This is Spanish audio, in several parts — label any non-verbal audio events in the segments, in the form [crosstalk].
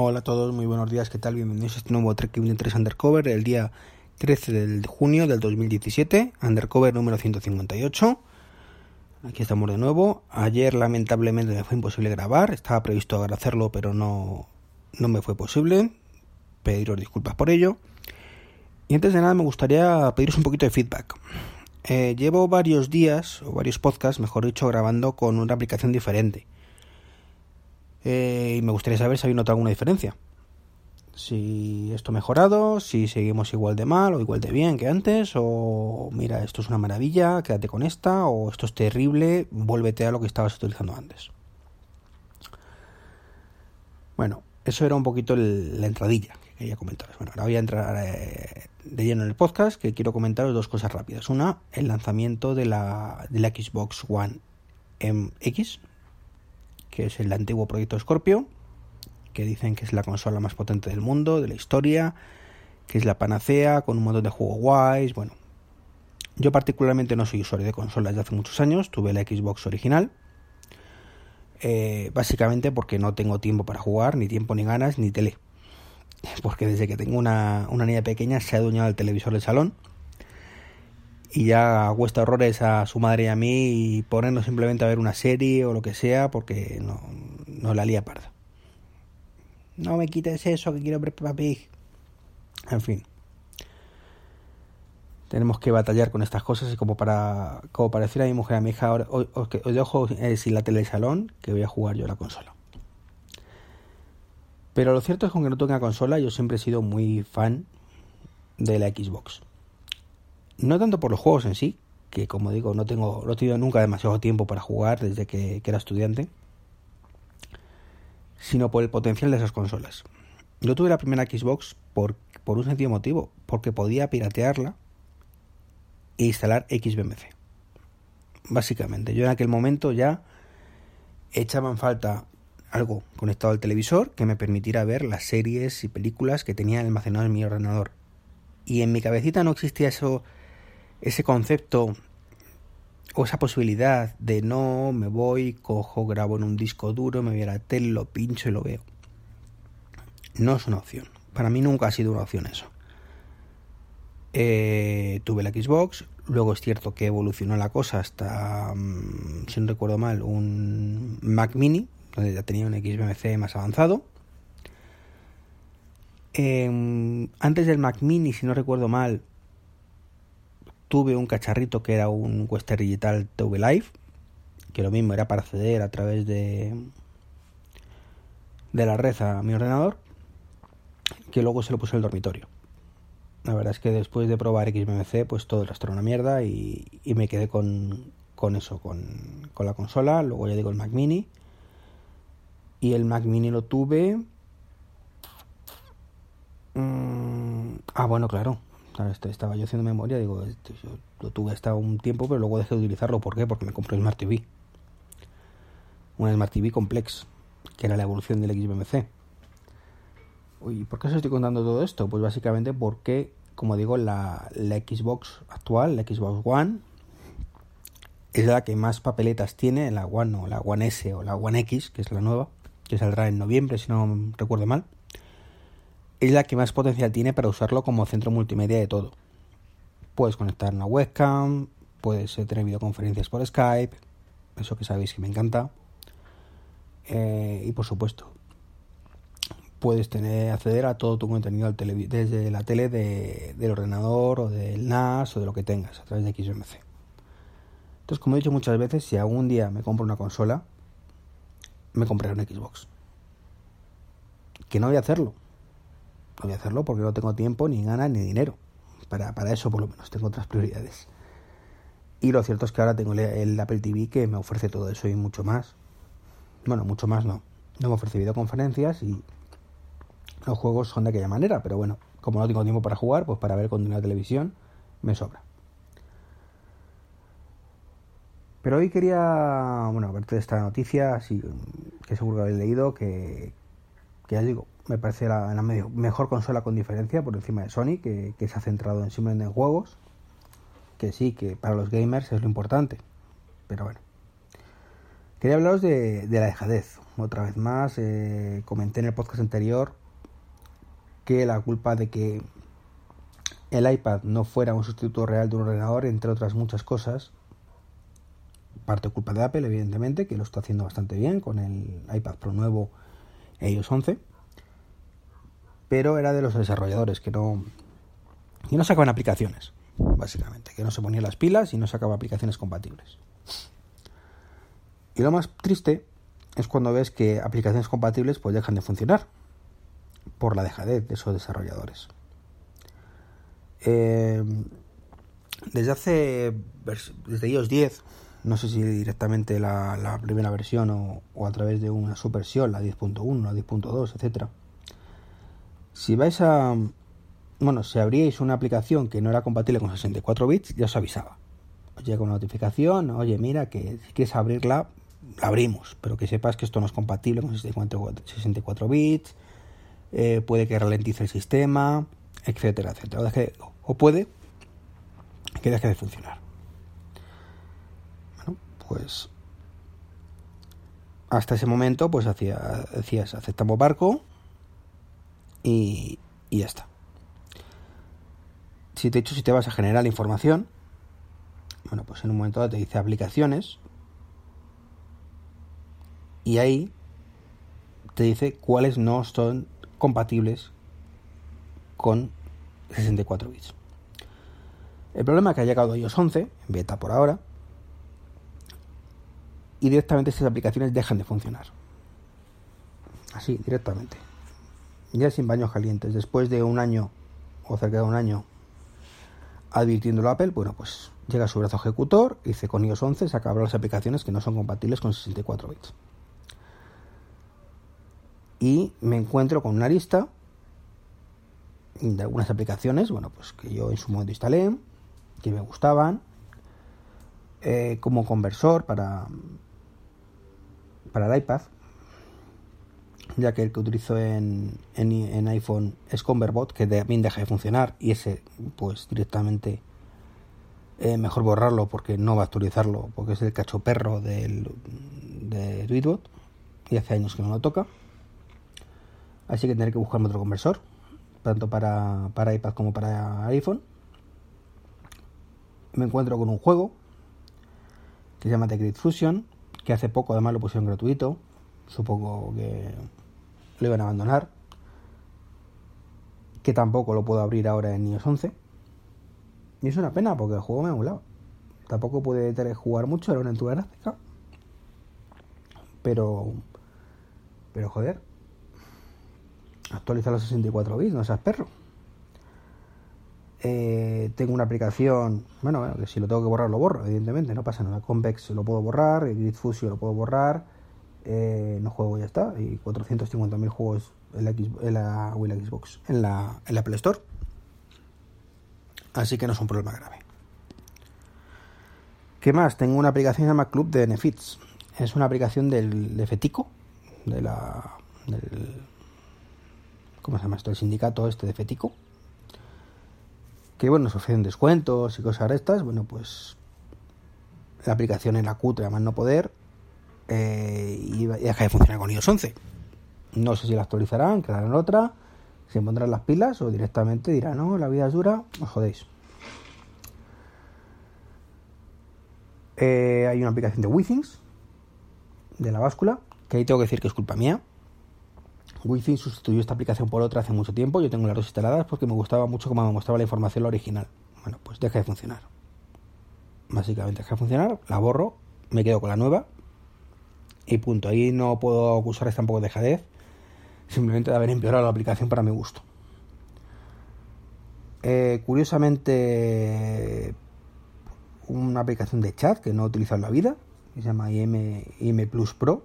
Hola a todos, muy buenos días, ¿qué tal? Bienvenidos a este nuevo Trek 23 Undercover, el día 13 de junio del 2017, Undercover número 158. Aquí estamos de nuevo. Ayer lamentablemente me fue imposible grabar, estaba previsto hacerlo, pero no, no me fue posible. Pediros disculpas por ello. Y antes de nada me gustaría pediros un poquito de feedback. Eh, llevo varios días, o varios podcasts, mejor dicho, grabando con una aplicación diferente eh, y me gustaría saber si habéis notado alguna diferencia. Si esto ha mejorado, si seguimos igual de mal o igual de bien que antes, o mira, esto es una maravilla, quédate con esta, o esto es terrible, vuélvete a lo que estabas utilizando antes. Bueno, eso era un poquito la entradilla que quería comentaros. Bueno, ahora voy a entrar eh, de lleno en el podcast, que quiero comentaros dos cosas rápidas. Una, el lanzamiento de la, de la Xbox One MX, que es el antiguo proyecto Scorpio, que dicen que es la consola más potente del mundo, de la historia, que es la panacea, con un montón de juegos guays, bueno. Yo particularmente no soy usuario de consolas desde hace muchos años, tuve la Xbox original, eh, básicamente porque no tengo tiempo para jugar, ni tiempo ni ganas, ni tele. [laughs] Porque desde que tengo una, una niña pequeña se ha adueñado del televisor del salón y ya cuesta horrores a su madre y a mí y ponernos simplemente a ver una serie o lo que sea porque no, no la lía parda. No me quites eso que quiero ver papi. En fin. Tenemos que batallar con estas cosas y como para, como para decir a mi mujer, a mi hija, ahora, os, os dejo eh, sin la tele salón que voy a jugar yo a la consola. Pero lo cierto es que aunque no tenga consola, yo siempre he sido muy fan de la Xbox. No tanto por los juegos en sí, que como digo, no tengo, no he tenido nunca demasiado tiempo para jugar desde que, era estudiante, sino por el potencial de esas consolas. Yo tuve la primera Xbox por, por un sencillo motivo, porque podía piratearla e instalar XBMC. Básicamente, yo en aquel momento ya echaba en falta algo conectado al televisor que me permitiera ver las series y películas que tenía almacenado en mi ordenador. Y en mi cabecita no existía eso ese concepto o esa posibilidad de no me voy, cojo, grabo en un disco duro, me voy a la tele, lo pincho y lo veo. No es una opción. Para mí nunca ha sido una opción eso. Eh, tuve la Xbox, luego es cierto que evolucionó la cosa hasta, mm, si no recuerdo mal, un Mac Mini, donde ya tenía un XBMC más avanzado. Em, antes del Mac Mini, si no recuerdo mal, tuve un cacharrito que era un Western Digital TV Live, que lo mismo era para acceder a través de, de la red a mi ordenador, que luego se lo puse el dormitorio. La verdad es que después de probar XMMC, pues todo el resto era una mierda y, me quedé con, con eso, con, con, la consola, luego ya digo el Mac Mini. Y el Mac Mini lo tuve... Mm, ah, bueno, claro, este, estaba yo haciendo memoria, digo, este, yo lo tuve hasta un tiempo, pero luego dejé de utilizarlo. ¿Por qué? Porque me compré un Smart TV. Un Smart TV Complex, que era la evolución del XBMC. ¿Y por qué os estoy contando todo esto? Pues básicamente porque, como digo, la Xbox actual, la Xbox One, es la que más papeletas tiene, la One o la One S o la One X, que es la nueva, que saldrá en noviembre, si no recuerdo mal es la que más potencial tiene para usarlo como centro multimedia de todo. Puedes conectar una webcam, puedes tener videoconferencias por Skype, eso que sabéis que me encanta. Eh, y por supuesto, puedes tener acceder a todo tu contenido desde la tele del ordenador o del NAS o de lo que tengas a través de XMC. Entonces, como he dicho muchas veces, si algún día me compro una consola, me compraré una Xbox. Que no voy a hacerlo, voy a hacerlo porque no tengo tiempo, ni ganas, ni dinero. Para, para eso por lo menos tengo otras prioridades. Y lo cierto es que ahora tengo el Apple TV que me ofrece todo eso y mucho más. Bueno, mucho más no. No me ofrece videoconferencias y los juegos son de aquella manera, pero bueno, como no tengo tiempo para jugar, pues para ver contenido de televisión me sobra. Pero hoy quería, bueno, verte esta noticia, que seguro que habéis leído, que, que ya digo, me parece la, mejor consola con diferencia por encima de Sony, que, se ha centrado en simplemente en juegos, que sí, que para los gamers es lo importante, pero bueno. Quería hablaros de, la dejadez, otra vez más. Eh, comenté en el podcast anterior que la culpa de que el iPad no fuera un sustituto real de un ordenador, entre otras muchas cosas, parte culpa de Apple, evidentemente, que lo está haciendo bastante bien con el iPad Pro nuevo e iOS 11, pero era de los desarrolladores que no, que no sacaban aplicaciones, básicamente, que no se ponían las pilas y no sacaban aplicaciones compatibles. Y lo más triste es cuando ves que aplicaciones compatibles pues dejan de funcionar por la dejadez de esos desarrolladores. Eh, desde hace desde iOS 10 no sé si directamente la, primera versión o, a través de una subversión, la 10.1, la 10.2, etcétera. Si vais a bueno, si abríais una aplicación que no era compatible con 64 bits, ya os avisaba. Os llega una notificación, oye, mira que si quieres abrirla, la abrimos, pero que sepas que esto no es compatible con 64, bits, eh, puede que ralentice el sistema, etcétera, etcétera. O puede que deje de funcionar pues hasta ese momento pues hacía, decías aceptamos barco y, ya está. Si te he dicho si te vas a generar la información, bueno pues en un momento dado te dice aplicaciones y ahí te dice cuáles no son compatibles con 64 bits. El problema es que ha llegado iOS 11, en beta por ahora, y directamente esas aplicaciones dejan de funcionar. Así, directamente. Ya sin baños calientes. Después de un año o cerca de un año advirtiéndolo a Apple, bueno, pues llega su brazo ejecutor y dice con iOS 11 se las aplicaciones que no son compatibles con 64 bits. Y me encuentro con una lista de algunas aplicaciones, bueno, pues que yo en su momento instalé, que me gustaban, eh, como conversor para, para el iPad, ya que el que utilizo en, en, iPhone es Converbot, que también deja de funcionar y ese pues directamente eh, mejor borrarlo porque no va a actualizarlo, porque es el cacho perro del, de Tweetbot y hace años que no lo toca. Así que tendré que buscarme otro conversor, tanto para, para iPad como para iPhone. Me encuentro con un juego que se llama The Great Fusion, que hace poco además lo pusieron gratuito, supongo que lo iban a abandonar, que tampoco lo puedo abrir ahora en iOS 11. Y es una pena porque el juego me ha molado. Tampoco puede jugar mucho, era una aventura gráfica. Pero, pero joder, actualiza los 64 bits, no seas perro. Eh, tengo una aplicación, bueno, bueno, que si lo tengo que borrar lo borro, evidentemente, no pasa nada. Convex lo puedo borrar, Grid Fusion lo puedo borrar, eh, no juego ya está, y 450.000 juegos en la, en la, Xbox, en la, en la Play Store. Así que no es un problema grave. ¿Qué más? Tengo una aplicación que se llama Club de Benefits. Es una aplicación del, de Fetico, de la, del, ¿cómo se llama esto? El sindicato este de Fetico que bueno, nos ofrecen descuentos y cosas de estas, bueno, pues la aplicación la cutre a más no poder eh, y deja de funcionar con iOS 11. No sé si la actualizarán, crearán otra, se pondrán las pilas o directamente dirán, no, la vida es dura, os jodéis. Eh, hay una aplicación de Withings, de la báscula, que ahí tengo que decir que es culpa mía, Wi-Fi sustituyó esta aplicación por otra hace mucho tiempo. Yo tengo las dos instaladas porque me gustaba mucho como me mostraba la información la original. Bueno, pues deja de funcionar. Básicamente deja de funcionar, la borro, me quedo con la nueva y punto. Ahí no puedo acusarles tampoco de dejadez, simplemente de haber empeorado la aplicación para mi gusto. Eh, curiosamente, una aplicación de chat que no he utilizado en la vida, que se llama IM, IM Plus Pro,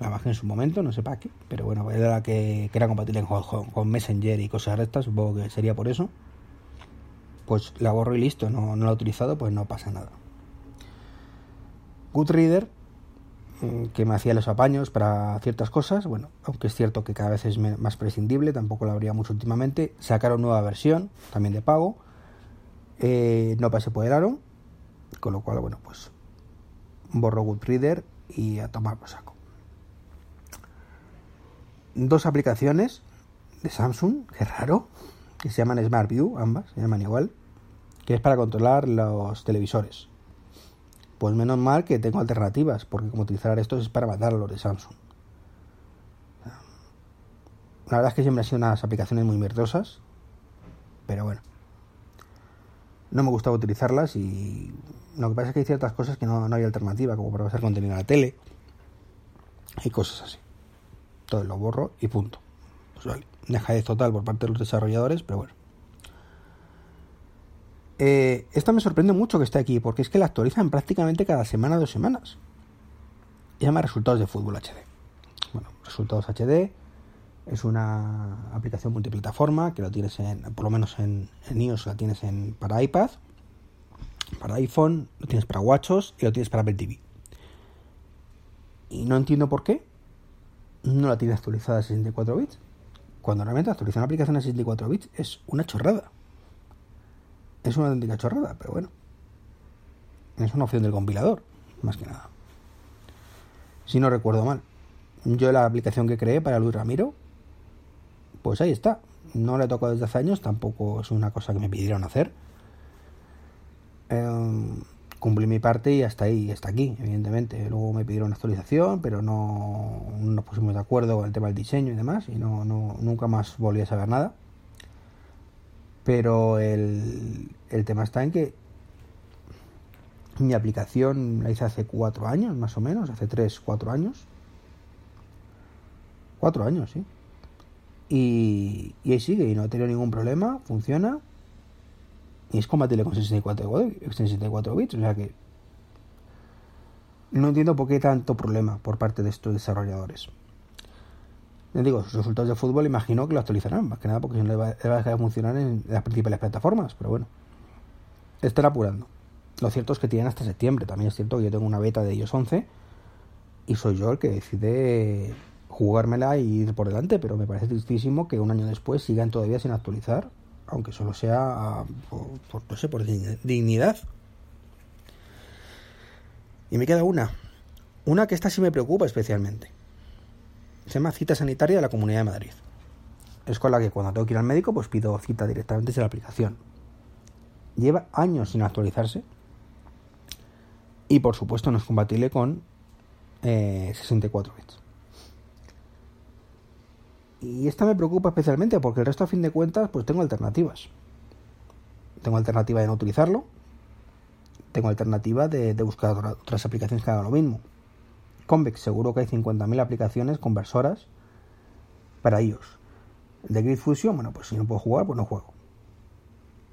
la bajé en su momento, no sé para qué, pero bueno, era que, que era compatible con, Messenger y cosas de estas, supongo que sería por eso. Pues la borro y listo, no, no la he utilizado, pues no pasa nada. Goodreader, que me hacía los apaños para ciertas cosas, bueno, aunque es cierto que cada vez es más prescindible, tampoco lo habría mucho últimamente. Sacaron nueva versión, también de pago, eh, no pasé por el con lo cual, bueno, pues borro Goodreader y a tomar por saco. dos aplicaciones de Samsung, qué raro, que se llaman Smart View, ambas, se llaman igual, que es para controlar los televisores. Pues menos mal que tengo alternativas, porque como utilizar estos es para matar los de Samsung. La verdad es que siempre han sido unas aplicaciones muy mierdosas, pero bueno. No me gustaba utilizarlas y lo que pasa es que hay ciertas cosas que no, hay alternativa, como para pasar contenido a la tele y cosas así. Todo lo borro y punto. Pues vale, dejadez total por parte de los desarrolladores, pero bueno. Eh, esto me sorprende mucho que esté aquí, porque es que la actualizan prácticamente cada semana dos semanas. Se llama Resultados de Fútbol HD. Bueno, Resultados HD es una aplicación multiplataforma que lo tienes en, por lo menos en, iOS la tienes en, para iPad, para iPhone, lo tienes para WatchOS y lo tienes para Apple TV. Y no entiendo por qué no la tienes actualizada a 64 bits. Cuando realmente actualizar una aplicación a 64 bits es una chorrada. Es una auténtica chorrada, pero bueno. Es una opción del compilador, más que nada. Si no recuerdo mal. Yo la aplicación que creé para Luis Ramiro pues ahí está. No le tocado desde hace años, tampoco es una cosa que me pidieron hacer. Em, cumplí mi parte y hasta ahí, hasta aquí, evidentemente. Luego me pidieron actualización, pero no nos pusimos de acuerdo con el tema del diseño y demás, y no, no nunca más volví a saber nada. Pero el, el tema está en que mi aplicación la hice hace cuatro años, más o menos, hace tres, cuatro años. Cuatro años, sí. Y, ahí sigue, y no ha tenido ningún problema, funciona. Y es compatible con 64, 64 bits, o sea que no entiendo por qué tanto problema por parte de estos desarrolladores. Les digo, sus resultados de fútbol imagino que lo actualizarán, más que nada porque no le va, a dejar de funcionar en las principales plataformas, pero bueno, están apurando. Lo cierto es que tienen hasta septiembre, también es cierto que yo tengo una beta de ellos 11 y soy yo el que decide jugármela y ir por delante, pero me parece tristísimo que un año después sigan todavía sin actualizar, aunque solo sea por, no sé, por dignidad. Y me queda una, una que esta sí me preocupa especialmente. Se llama cita sanitaria de la Comunidad de Madrid. Es con la que cuando tengo que ir al médico, pues pido cita directamente desde la aplicación. Lleva años sin actualizarse. Y por supuesto no es compatible con 64 eh, bits. Y esta me preocupa especialmente porque el resto a fin de cuentas pues tengo alternativas. Tengo alternativa de no utilizarlo. Tengo alternativa de, buscar otras aplicaciones que hagan lo mismo. Convex, seguro que hay 50.000 aplicaciones conversoras para ellos. El de Grid Fusion, bueno, pues si no puedo jugar, pues no juego.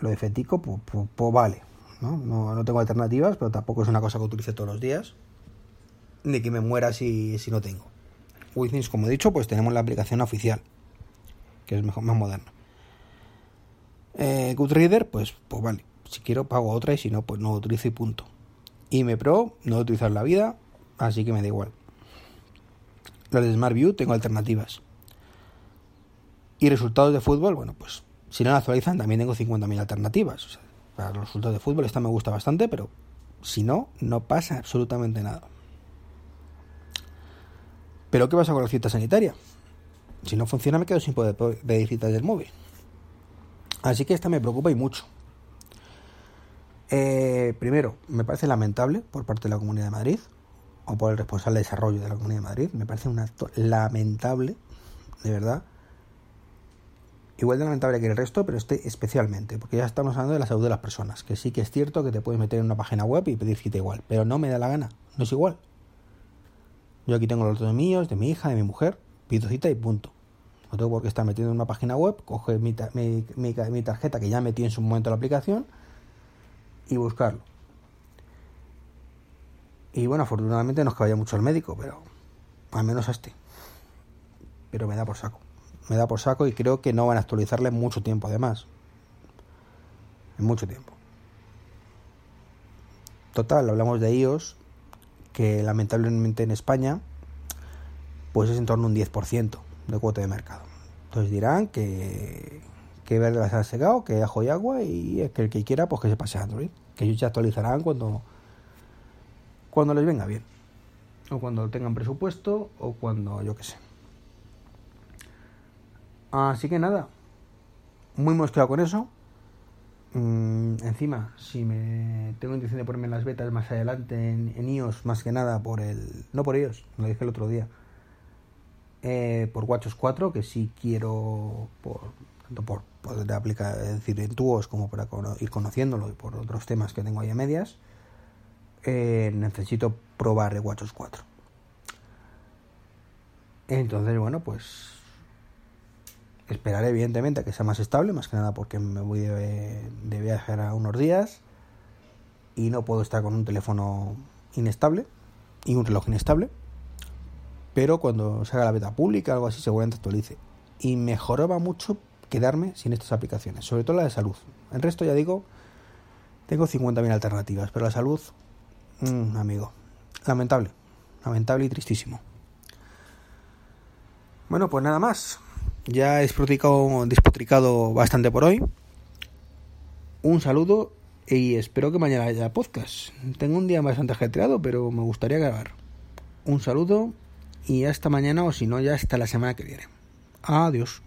Lo de Fetico, pues, vale. ¿no? ¿no? tengo alternativas, pero tampoco es una cosa que utilice todos los días. Ni que me muera si, si no tengo. Withings, como he dicho, pues tenemos la aplicación oficial, que es mejor, más moderna. Eh, Goodreader, pues, pues vale, si quiero pago otra y si no, pues no lo utilizo y punto. me Pro, no lo utilizar en la vida, así que me da igual. La de Smart View tengo alternativas. Y resultados de fútbol, bueno, pues si no la actualizan también tengo 50.000 alternativas. para los resultados de fútbol esta me gusta bastante, pero si no, no pasa absolutamente nada. Pero ¿qué pasa con la cita sanitaria? Si no funciona me quedo sin poder pedir citas del móvil. Así que esta me preocupa y mucho. Eh, primero, me parece lamentable por parte de la Comunidad de Madrid o por el responsable de desarrollo de la Comunidad de Madrid. Me parece un acto lamentable, de verdad. Igual de lamentable que el resto, pero este especialmente, porque ya estamos hablando de la salud de las personas. Que sí que es cierto que te puedes meter en una página web y pedir cita igual, pero no me da la gana, no es igual. Yo aquí tengo los datos míos, de mi hija, de mi mujer, pido cita y punto. No tengo por qué estar metido en una página web, coger mi, mi, tarjeta que ya metí en su momento la aplicación y buscarlo. Y bueno, afortunadamente no es que vaya mucho al médico, pero al menos a este. Pero me da por saco. Me da por saco y creo que no van a actualizarle mucho tiempo además. En mucho tiempo. Total, hablamos de iOS que lamentablemente en España pues es en torno a un 10% de cuota de mercado. Entonces dirán que, que verde las han secado, que ajo y agua y que el que quiera pues que se pase a Android, que ellos ya actualizarán cuando, cuando les venga bien, o cuando tengan presupuesto, o cuando yo qué sé. Así que nada, muy mosqueado con eso. Mm, encima, si me tengo intención de ponerme las betas más adelante en, iOS, más que nada por el. No por iOS, lo dije el otro día. Eh, por WatchOS 4, que sí quiero, por, tanto por poder aplicar, es decir, en tuos como para ir conociéndolo y por otros temas que tengo ahí a medias, eh, necesito probar el WatchOS 4. Entonces, bueno, pues esperaré evidentemente a que sea más estable, más que nada porque me voy de, de viajar a unos días y no puedo estar con un teléfono inestable y un reloj inestable. Pero cuando se haga la beta pública, algo así, seguramente actualice. Y mejoraba mucho quedarme sin estas aplicaciones, sobre todo la de salud. El resto, ya digo, tengo 50.000 alternativas, pero la salud, mmm, amigo, lamentable, lamentable y tristísimo. Bueno, pues nada más. Ya he despotricado bastante por hoy. Un saludo y espero que mañana haya podcast. Tengo un día bastante ajetreado, pero me gustaría grabar. Un saludo y hasta mañana o si no ya hasta la semana que viene. Adiós.